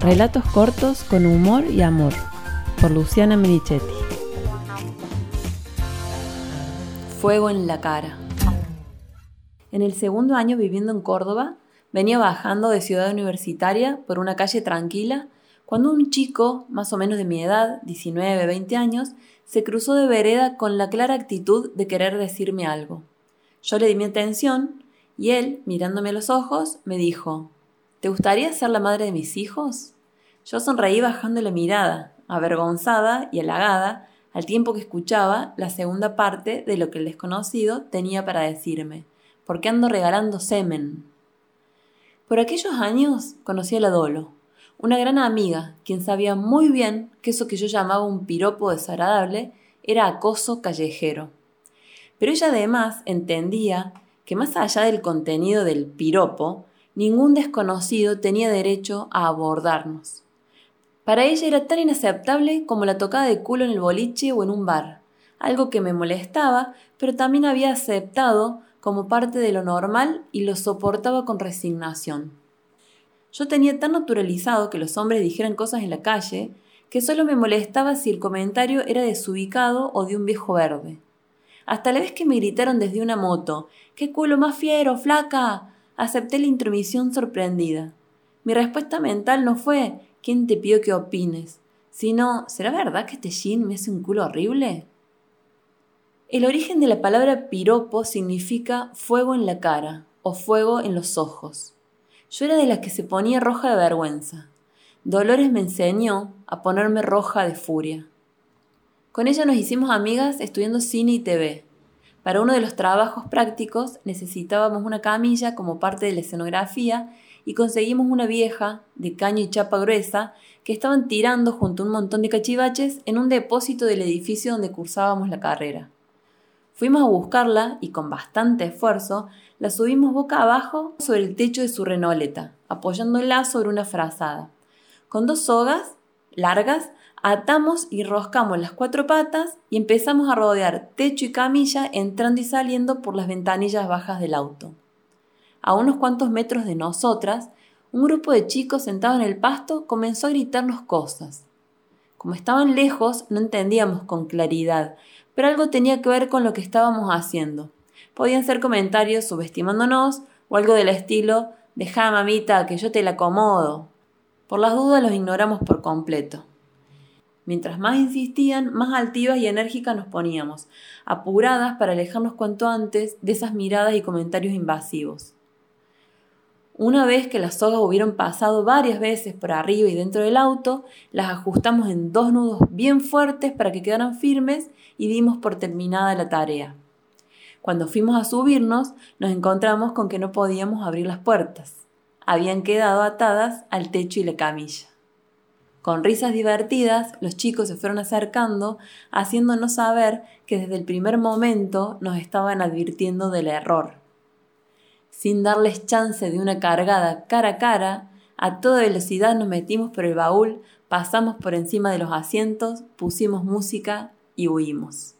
Relatos cortos con humor y amor, por Luciana Merichetti. Fuego en la cara. En el segundo año viviendo en Córdoba, venía bajando de Ciudad Universitaria por una calle tranquila cuando un chico, más o menos de mi edad, 19, 20 años, se cruzó de vereda con la clara actitud de querer decirme algo. Yo le di mi atención y él, mirándome a los ojos, me dijo, ¿Te gustaría ser la madre de mis hijos? Yo sonreí bajando la mirada, avergonzada y halagada, al tiempo que escuchaba la segunda parte de lo que el desconocido tenía para decirme. ¿Por qué ando regalando semen? Por aquellos años conocí a la Dolo, una gran amiga, quien sabía muy bien que eso que yo llamaba un piropo desagradable era acoso callejero. Pero ella además entendía que más allá del contenido del piropo, ningún desconocido tenía derecho a abordarnos. Para ella era tan inaceptable como la tocada de culo en el boliche o en un bar, algo que me molestaba, pero también había aceptado como parte de lo normal y lo soportaba con resignación. Yo tenía tan naturalizado que los hombres dijeran cosas en la calle que solo me molestaba si el comentario era desubicado o de un viejo verde. Hasta la vez que me gritaron desde una moto, ¡Qué culo más fiero, flaca! acepté la intromisión sorprendida. Mi respuesta mental no fue ¿quién te pidió que opines? sino ¿será verdad que este jean me hace un culo horrible? El origen de la palabra piropo significa fuego en la cara o fuego en los ojos. Yo era de las que se ponía roja de vergüenza. Dolores me enseñó a ponerme roja de furia. Con ella nos hicimos amigas estudiando cine y TV. Para uno de los trabajos prácticos necesitábamos una camilla como parte de la escenografía y conseguimos una vieja de caño y chapa gruesa que estaban tirando junto a un montón de cachivaches en un depósito del edificio donde cursábamos la carrera. Fuimos a buscarla y con bastante esfuerzo la subimos boca abajo sobre el techo de su renoleta, apoyándola sobre una frazada. Con dos sogas largas Atamos y roscamos las cuatro patas y empezamos a rodear techo y camilla entrando y saliendo por las ventanillas bajas del auto. A unos cuantos metros de nosotras, un grupo de chicos sentados en el pasto comenzó a gritarnos cosas. Como estaban lejos, no entendíamos con claridad, pero algo tenía que ver con lo que estábamos haciendo. Podían ser comentarios subestimándonos o algo del estilo, deja mamita, que yo te la acomodo. Por las dudas los ignoramos por completo. Mientras más insistían, más altivas y enérgicas nos poníamos, apuradas para alejarnos cuanto antes de esas miradas y comentarios invasivos. Una vez que las sogas hubieron pasado varias veces por arriba y dentro del auto, las ajustamos en dos nudos bien fuertes para que quedaran firmes y dimos por terminada la tarea. Cuando fuimos a subirnos, nos encontramos con que no podíamos abrir las puertas. Habían quedado atadas al techo y la camilla. Con risas divertidas, los chicos se fueron acercando, haciéndonos saber que desde el primer momento nos estaban advirtiendo del error. Sin darles chance de una cargada cara a cara, a toda velocidad nos metimos por el baúl, pasamos por encima de los asientos, pusimos música y huimos.